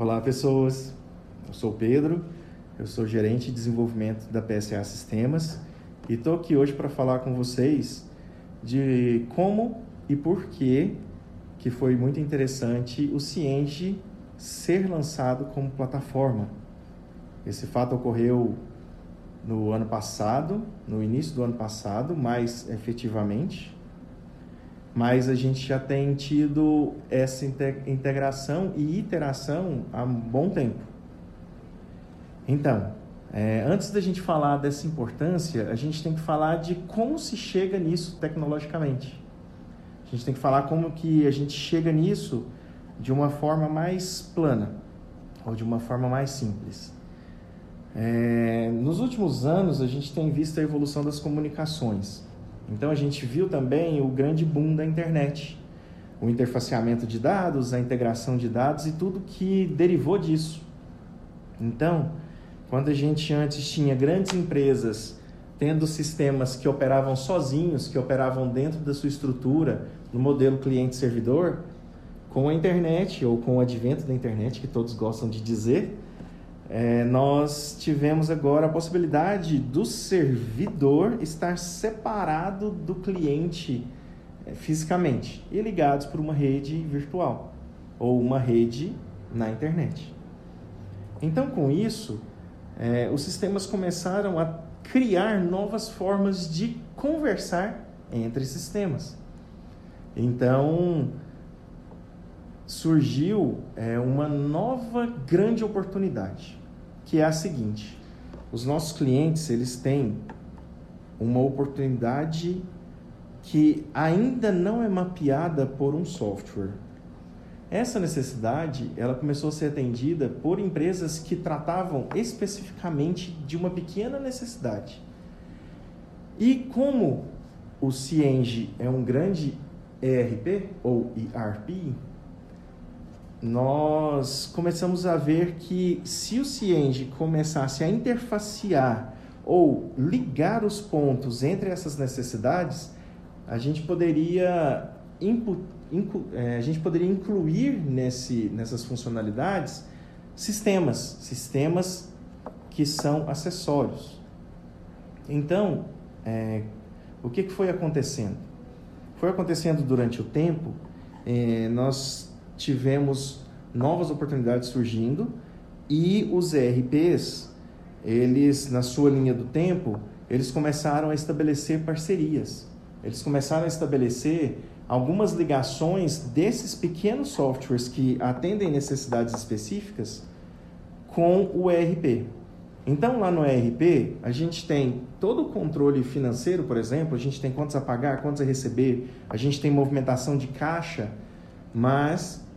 Olá, pessoas. Eu sou Pedro, eu sou gerente de desenvolvimento da PSA Sistemas e estou aqui hoje para falar com vocês de como e por que que foi muito interessante o Cienge ser lançado como plataforma. Esse fato ocorreu no ano passado, no início do ano passado, mais efetivamente, mas a gente já tem tido essa integração e iteração há um bom tempo. Então, é, antes da gente falar dessa importância, a gente tem que falar de como se chega nisso tecnologicamente. A gente tem que falar como que a gente chega nisso de uma forma mais plana ou de uma forma mais simples. É, nos últimos anos, a gente tem visto a evolução das comunicações. Então, a gente viu também o grande boom da internet, o interfaceamento de dados, a integração de dados e tudo que derivou disso. Então, quando a gente antes tinha grandes empresas tendo sistemas que operavam sozinhos, que operavam dentro da sua estrutura, no modelo cliente-servidor, com a internet ou com o advento da internet, que todos gostam de dizer, é, nós tivemos agora a possibilidade do servidor estar separado do cliente é, fisicamente e ligados por uma rede virtual ou uma rede na internet. Então, com isso, é, os sistemas começaram a criar novas formas de conversar entre sistemas. Então, surgiu é, uma nova grande oportunidade que é a seguinte: os nossos clientes eles têm uma oportunidade que ainda não é mapeada por um software. Essa necessidade, ela começou a ser atendida por empresas que tratavam especificamente de uma pequena necessidade. E como o Cienge é um grande ERP ou ERP, nós começamos a ver que se o Cienge começasse a interfacear ou ligar os pontos entre essas necessidades, a gente poderia, é, a gente poderia incluir nesse, nessas funcionalidades sistemas, sistemas que são acessórios. Então, é, o que, que foi acontecendo? Foi acontecendo durante o tempo, é, nós tivemos novas oportunidades surgindo e os ERPs, eles na sua linha do tempo, eles começaram a estabelecer parcerias. Eles começaram a estabelecer algumas ligações desses pequenos softwares que atendem necessidades específicas com o ERP. Então, lá no ERP, a gente tem todo o controle financeiro, por exemplo, a gente tem quantos a pagar, quantos a receber, a gente tem movimentação de caixa, mas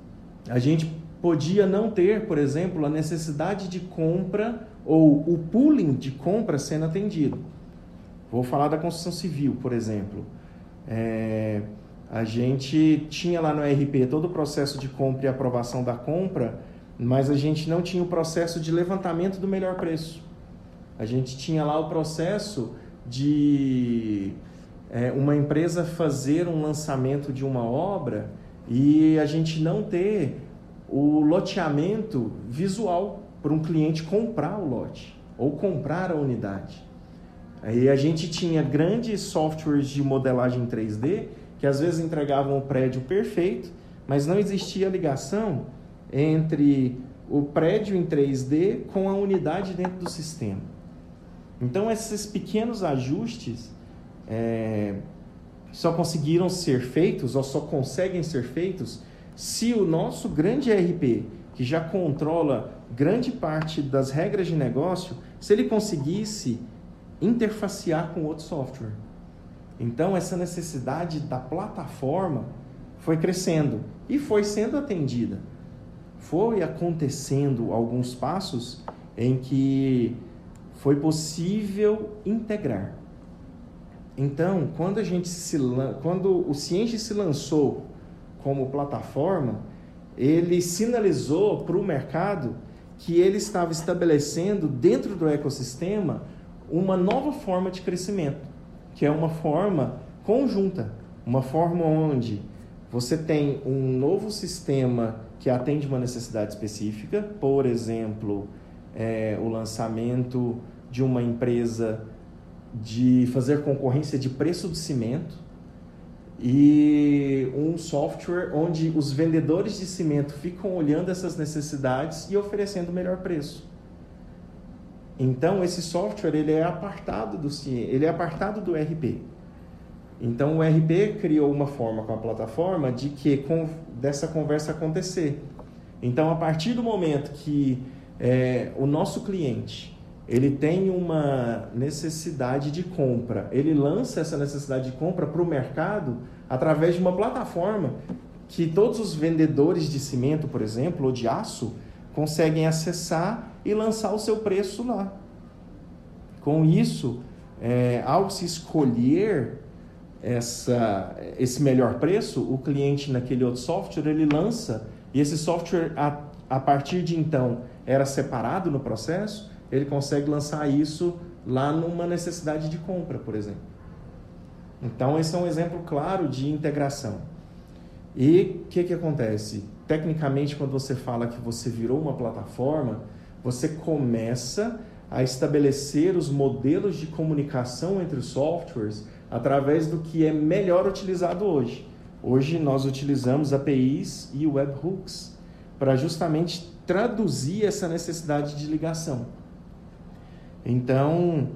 a gente podia não ter, por exemplo, a necessidade de compra ou o pooling de compra sendo atendido. Vou falar da construção civil, por exemplo. É, a gente tinha lá no RP todo o processo de compra e aprovação da compra, mas a gente não tinha o processo de levantamento do melhor preço. A gente tinha lá o processo de é, uma empresa fazer um lançamento de uma obra e a gente não ter o loteamento visual para um cliente comprar o lote ou comprar a unidade. Aí a gente tinha grandes softwares de modelagem 3D que às vezes entregavam o prédio perfeito, mas não existia ligação entre o prédio em 3D com a unidade dentro do sistema. Então esses pequenos ajustes é, só conseguiram ser feitos ou só conseguem ser feitos se o nosso grande ERP, que já controla grande parte das regras de negócio, se ele conseguisse interfacear com outro software. Então essa necessidade da plataforma foi crescendo e foi sendo atendida. Foi acontecendo alguns passos em que foi possível integrar. Então, quando a gente se quando o Cienge se lançou como plataforma, ele sinalizou para o mercado que ele estava estabelecendo dentro do ecossistema uma nova forma de crescimento, que é uma forma conjunta, uma forma onde você tem um novo sistema que atende uma necessidade específica, por exemplo, é, o lançamento de uma empresa de fazer concorrência de preço de cimento e um software onde os vendedores de cimento ficam olhando essas necessidades e oferecendo o melhor preço. Então esse software ele é apartado do ele é apartado do RP. Então o RP criou uma forma com a plataforma de que com, dessa conversa acontecer. Então a partir do momento que é, o nosso cliente ele tem uma necessidade de compra, ele lança essa necessidade de compra para o mercado através de uma plataforma que todos os vendedores de cimento, por exemplo, ou de aço, conseguem acessar e lançar o seu preço lá. Com isso, é, ao se escolher essa, esse melhor preço, o cliente naquele outro software ele lança e esse software a, a partir de então era separado no processo ele consegue lançar isso lá numa necessidade de compra, por exemplo. Então, esse é um exemplo claro de integração. E o que, que acontece? Tecnicamente, quando você fala que você virou uma plataforma, você começa a estabelecer os modelos de comunicação entre os softwares através do que é melhor utilizado hoje. Hoje nós utilizamos APIs e webhooks para justamente traduzir essa necessidade de ligação. Então,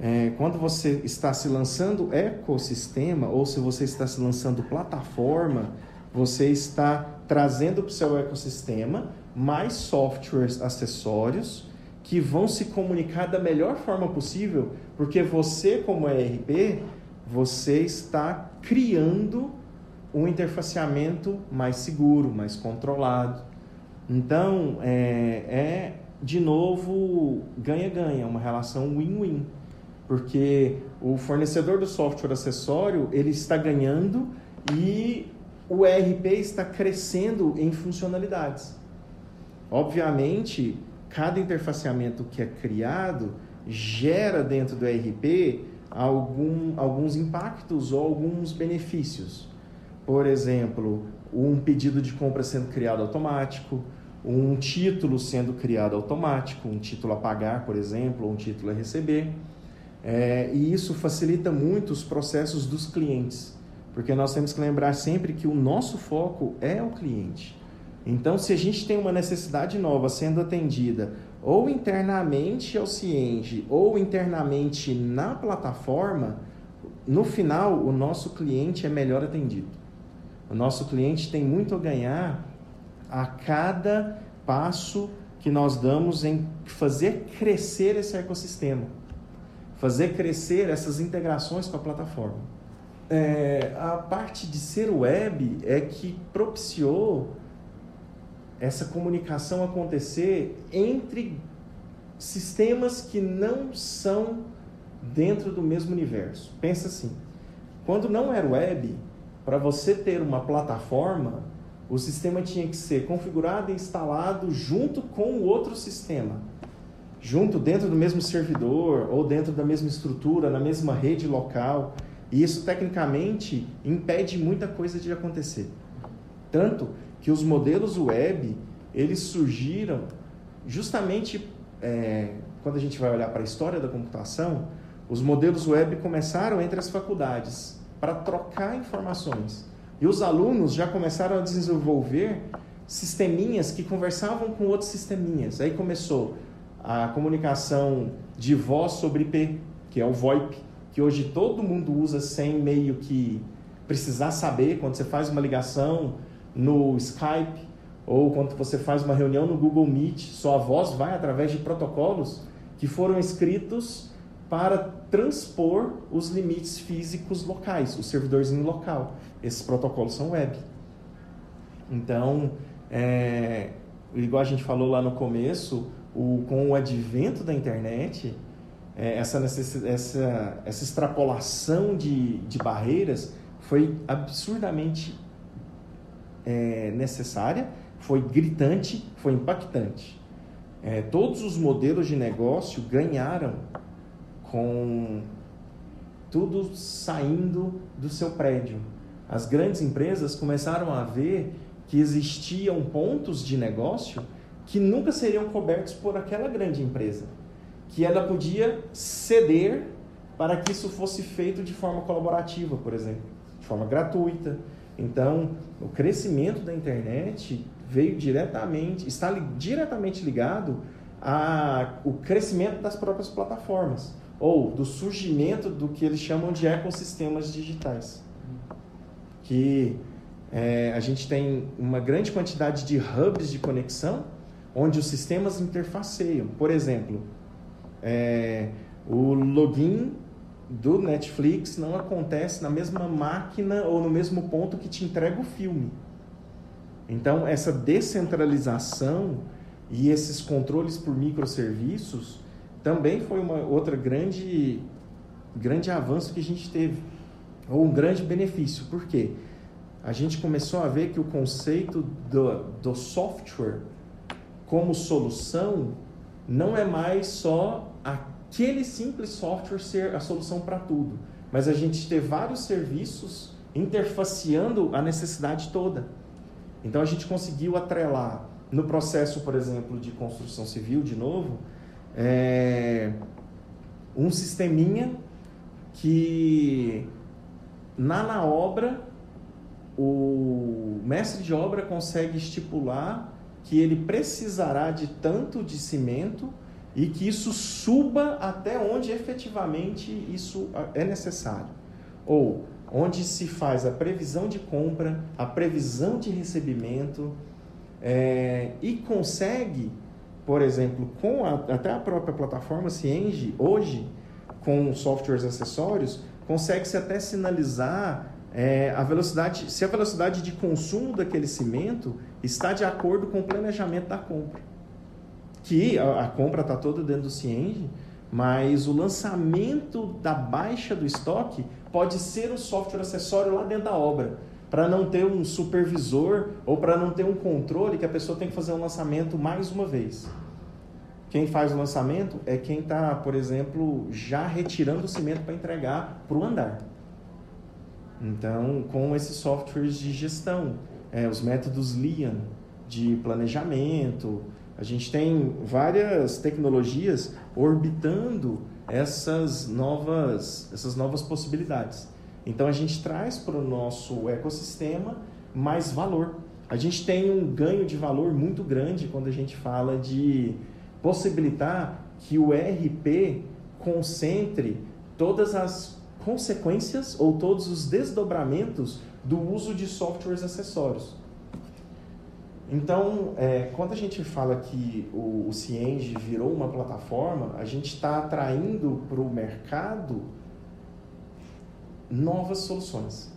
é, quando você está se lançando ecossistema ou se você está se lançando plataforma, você está trazendo para o seu ecossistema mais softwares acessórios que vão se comunicar da melhor forma possível, porque você, como ERP, você está criando um interfaceamento mais seguro, mais controlado. Então, é, é de novo, ganha-ganha, uma relação win-win. Porque o fornecedor do software acessório, ele está ganhando e o ERP está crescendo em funcionalidades. Obviamente, cada interfaceamento que é criado gera dentro do ERP algum, alguns impactos ou alguns benefícios. Por exemplo, um pedido de compra sendo criado automático, um título sendo criado automático, um título a pagar, por exemplo, ou um título a receber. É, e isso facilita muito os processos dos clientes, porque nós temos que lembrar sempre que o nosso foco é o cliente. Então, se a gente tem uma necessidade nova sendo atendida ou internamente ao Cienge ou internamente na plataforma, no final o nosso cliente é melhor atendido. O nosso cliente tem muito a ganhar a cada passo que nós damos em fazer crescer esse ecossistema, fazer crescer essas integrações com a plataforma. É, a parte de ser web é que propiciou essa comunicação acontecer entre sistemas que não são dentro do mesmo universo. Pensa assim: quando não era web, para você ter uma plataforma, o sistema tinha que ser configurado e instalado junto com o outro sistema. Junto dentro do mesmo servidor ou dentro da mesma estrutura, na mesma rede local. E isso tecnicamente impede muita coisa de acontecer. Tanto que os modelos web, eles surgiram justamente é, quando a gente vai olhar para a história da computação, os modelos web começaram entre as faculdades para trocar informações. E os alunos já começaram a desenvolver sisteminhas que conversavam com outros sisteminhas. Aí começou a comunicação de voz sobre IP, que é o VoIP, que hoje todo mundo usa sem meio que precisar saber quando você faz uma ligação no Skype ou quando você faz uma reunião no Google Meet, sua voz vai através de protocolos que foram escritos para transpor os limites físicos locais, o servidorzinho local. Esses protocolos são web. Então, é, igual a gente falou lá no começo, o, com o advento da internet, é, essa, essa, essa extrapolação de, de barreiras foi absurdamente é, necessária, foi gritante, foi impactante. É, todos os modelos de negócio ganharam com tudo saindo do seu prédio. As grandes empresas começaram a ver que existiam pontos de negócio que nunca seriam cobertos por aquela grande empresa, que ela podia ceder para que isso fosse feito de forma colaborativa, por exemplo, de forma gratuita. Então, o crescimento da internet veio diretamente, está diretamente ligado ao crescimento das próprias plataformas ou do surgimento do que eles chamam de ecossistemas digitais, que é, a gente tem uma grande quantidade de hubs de conexão onde os sistemas interfaceiam. Por exemplo, é, o login do Netflix não acontece na mesma máquina ou no mesmo ponto que te entrega o filme. Então, essa descentralização e esses controles por microserviços também foi uma outra grande grande avanço que a gente teve, ou um grande benefício. Por quê? A gente começou a ver que o conceito do, do software como solução não é mais só aquele simples software ser a solução para tudo, mas a gente ter vários serviços interfaceando a necessidade toda. Então a gente conseguiu atrelar no processo, por exemplo, de construção civil, de novo, é, um sisteminha que na, na obra o mestre de obra consegue estipular que ele precisará de tanto de cimento e que isso suba até onde efetivamente isso é necessário. Ou onde se faz a previsão de compra, a previsão de recebimento é, e consegue, por exemplo, com a, até a própria plataforma Cienge, hoje, com softwares acessórios, consegue-se até sinalizar é, a velocidade, se a velocidade de consumo daquele cimento está de acordo com o planejamento da compra. Que a, a compra está toda dentro do Cienge, mas o lançamento da baixa do estoque pode ser um software acessório lá dentro da obra, para não ter um supervisor ou para não ter um controle que a pessoa tem que fazer um lançamento mais uma vez. Quem faz o lançamento é quem está, por exemplo, já retirando o cimento para entregar para o andar. Então, com esses softwares de gestão, é, os métodos Lean de planejamento, a gente tem várias tecnologias orbitando essas novas, essas novas possibilidades. Então a gente traz para o nosso ecossistema mais valor. A gente tem um ganho de valor muito grande quando a gente fala de possibilitar que o ERP concentre todas as consequências ou todos os desdobramentos do uso de softwares acessórios. Então, é, quando a gente fala que o, o virou uma plataforma, a gente está atraindo para o mercado novas soluções,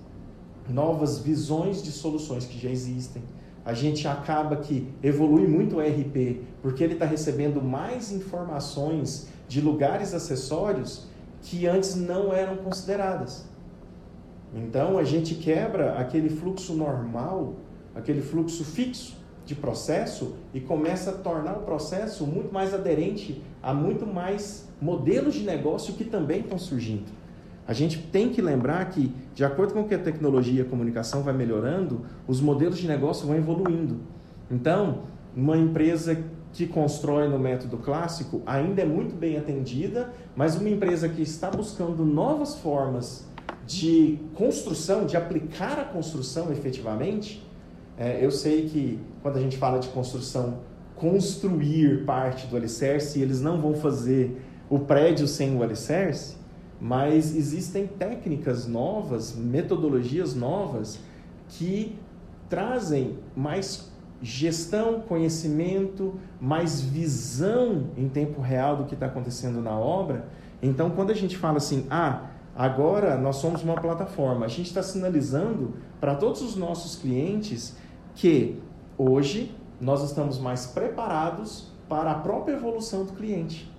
novas visões de soluções que já existem. A gente acaba que evolui muito o RP, porque ele está recebendo mais informações de lugares acessórios que antes não eram consideradas. Então a gente quebra aquele fluxo normal, aquele fluxo fixo de processo e começa a tornar o processo muito mais aderente a muito mais modelos de negócio que também estão surgindo. A gente tem que lembrar que, de acordo com que a tecnologia e a comunicação vai melhorando, os modelos de negócio vão evoluindo. Então, uma empresa que constrói no método clássico ainda é muito bem atendida, mas uma empresa que está buscando novas formas de construção, de aplicar a construção efetivamente, é, eu sei que quando a gente fala de construção, construir parte do alicerce, eles não vão fazer o prédio sem o alicerce, mas existem técnicas novas, metodologias novas que trazem mais gestão, conhecimento, mais visão em tempo real do que está acontecendo na obra. Então, quando a gente fala assim, ah, agora nós somos uma plataforma, a gente está sinalizando para todos os nossos clientes que hoje nós estamos mais preparados para a própria evolução do cliente.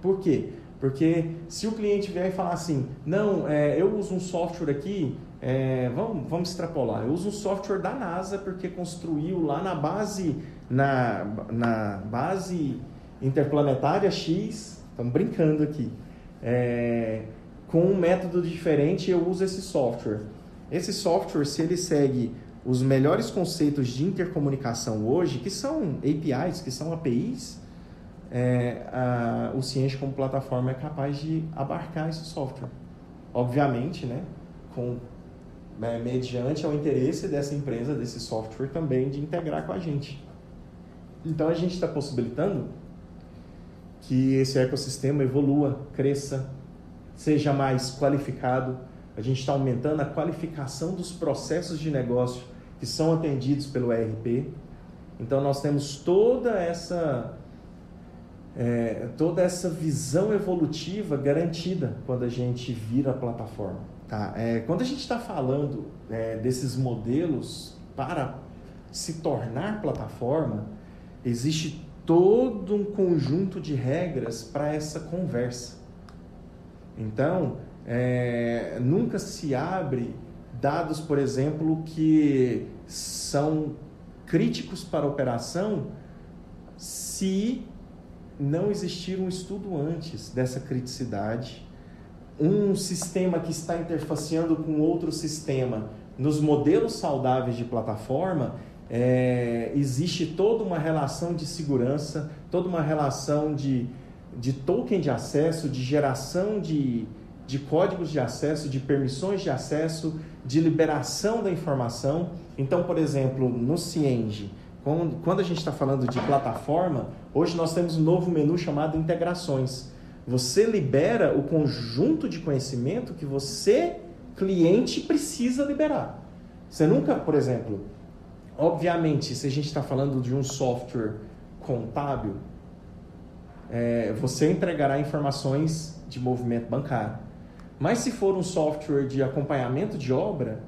Por quê? Porque se o cliente vier e falar assim, não, é, eu uso um software aqui, é, vamos, vamos extrapolar, eu uso um software da NASA porque construiu lá na base, na, na base interplanetária X, estamos brincando aqui, é, com um método diferente eu uso esse software. Esse software, se ele segue os melhores conceitos de intercomunicação hoje, que são APIs, que são APIs, é, a, o Ciente como plataforma é capaz de abarcar esse software. Obviamente, né, com, né, mediante ao interesse dessa empresa, desse software também, de integrar com a gente. Então a gente está possibilitando que esse ecossistema evolua, cresça, seja mais qualificado. A gente está aumentando a qualificação dos processos de negócio que são atendidos pelo ERP. Então nós temos toda essa é, toda essa visão evolutiva garantida quando a gente vira a plataforma. Tá? É, quando a gente está falando é, desses modelos para se tornar plataforma, existe todo um conjunto de regras para essa conversa. Então, é, nunca se abre dados, por exemplo, que são críticos para a operação se não existir um estudo antes dessa criticidade, um sistema que está interfaceando com outro sistema nos modelos saudáveis de plataforma, é, existe toda uma relação de segurança, toda uma relação de, de token de acesso, de geração de, de códigos de acesso, de permissões de acesso, de liberação da informação. Então, por exemplo, no Cienge, quando, a gente está falando de plataforma, hoje nós temos um novo menu chamado integrações. Você libera o conjunto de conhecimento que você, cliente, precisa liberar. Você nunca, por exemplo, obviamente, se a gente está falando de um software contábil, é, você entregará informações de movimento bancário. Mas se for um software de acompanhamento de obra,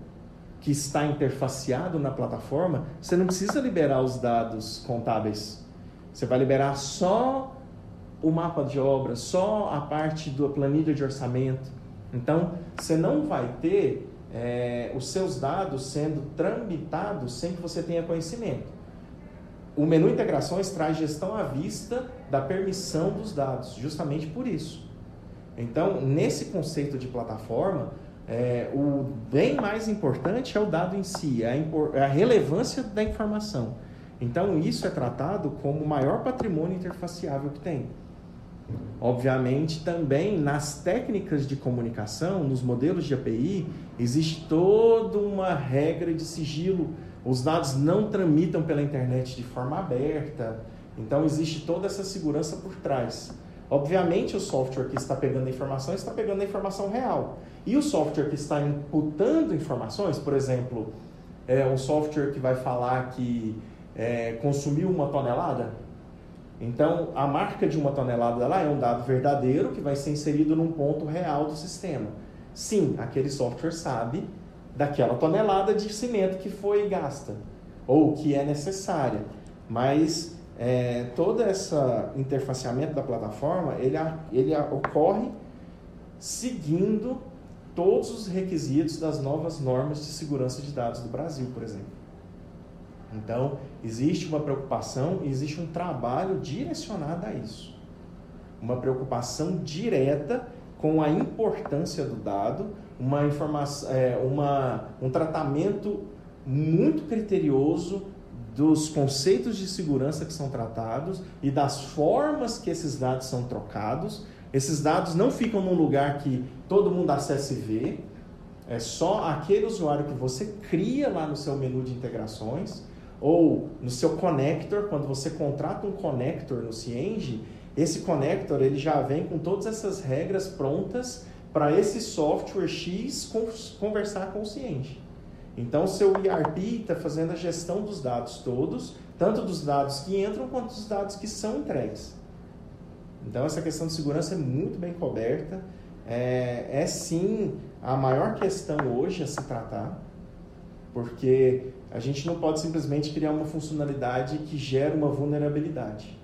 que está interfaceado na plataforma, você não precisa liberar os dados contábeis. Você vai liberar só o mapa de obra, só a parte da planilha de orçamento. Então, você não vai ter é, os seus dados sendo tramitados sem que você tenha conhecimento. O menu integrações traz gestão à vista da permissão dos dados, justamente por isso. Então, nesse conceito de plataforma, é, o bem mais importante é o dado em si, é a, é a relevância da informação. Então, isso é tratado como o maior patrimônio interfaciável que tem. Obviamente, também nas técnicas de comunicação, nos modelos de API, existe toda uma regra de sigilo. Os dados não tramitam pela internet de forma aberta. Então, existe toda essa segurança por trás. Obviamente, o software que está pegando a informação está pegando a informação real. E o software que está imputando informações, por exemplo, é um software que vai falar que é, consumiu uma tonelada, então a marca de uma tonelada lá é um dado verdadeiro que vai ser inserido num ponto real do sistema. Sim, aquele software sabe daquela tonelada de cimento que foi gasta ou que é necessária, mas é, todo esse interfaceamento da plataforma, ele, ele ocorre seguindo todos os requisitos das novas normas de segurança de dados do Brasil, por exemplo. Então, existe uma preocupação e existe um trabalho direcionado a isso. Uma preocupação direta com a importância do dado, uma informação, é, uma, um tratamento muito criterioso dos conceitos de segurança que são tratados e das formas que esses dados são trocados. Esses dados não ficam num lugar que todo mundo acessa e vê. É só aquele usuário que você cria lá no seu menu de integrações ou no seu connector, quando você contrata um connector no Cienge, esse connector ele já vem com todas essas regras prontas para esse software X conversar com o Cienge. Então, o seu ERP está fazendo a gestão dos dados todos, tanto dos dados que entram quanto dos dados que são entregues. Então, essa questão de segurança é muito bem coberta. É, é sim a maior questão hoje a se tratar, porque a gente não pode simplesmente criar uma funcionalidade que gera uma vulnerabilidade.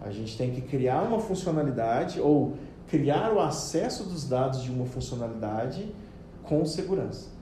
A gente tem que criar uma funcionalidade ou criar o acesso dos dados de uma funcionalidade com segurança.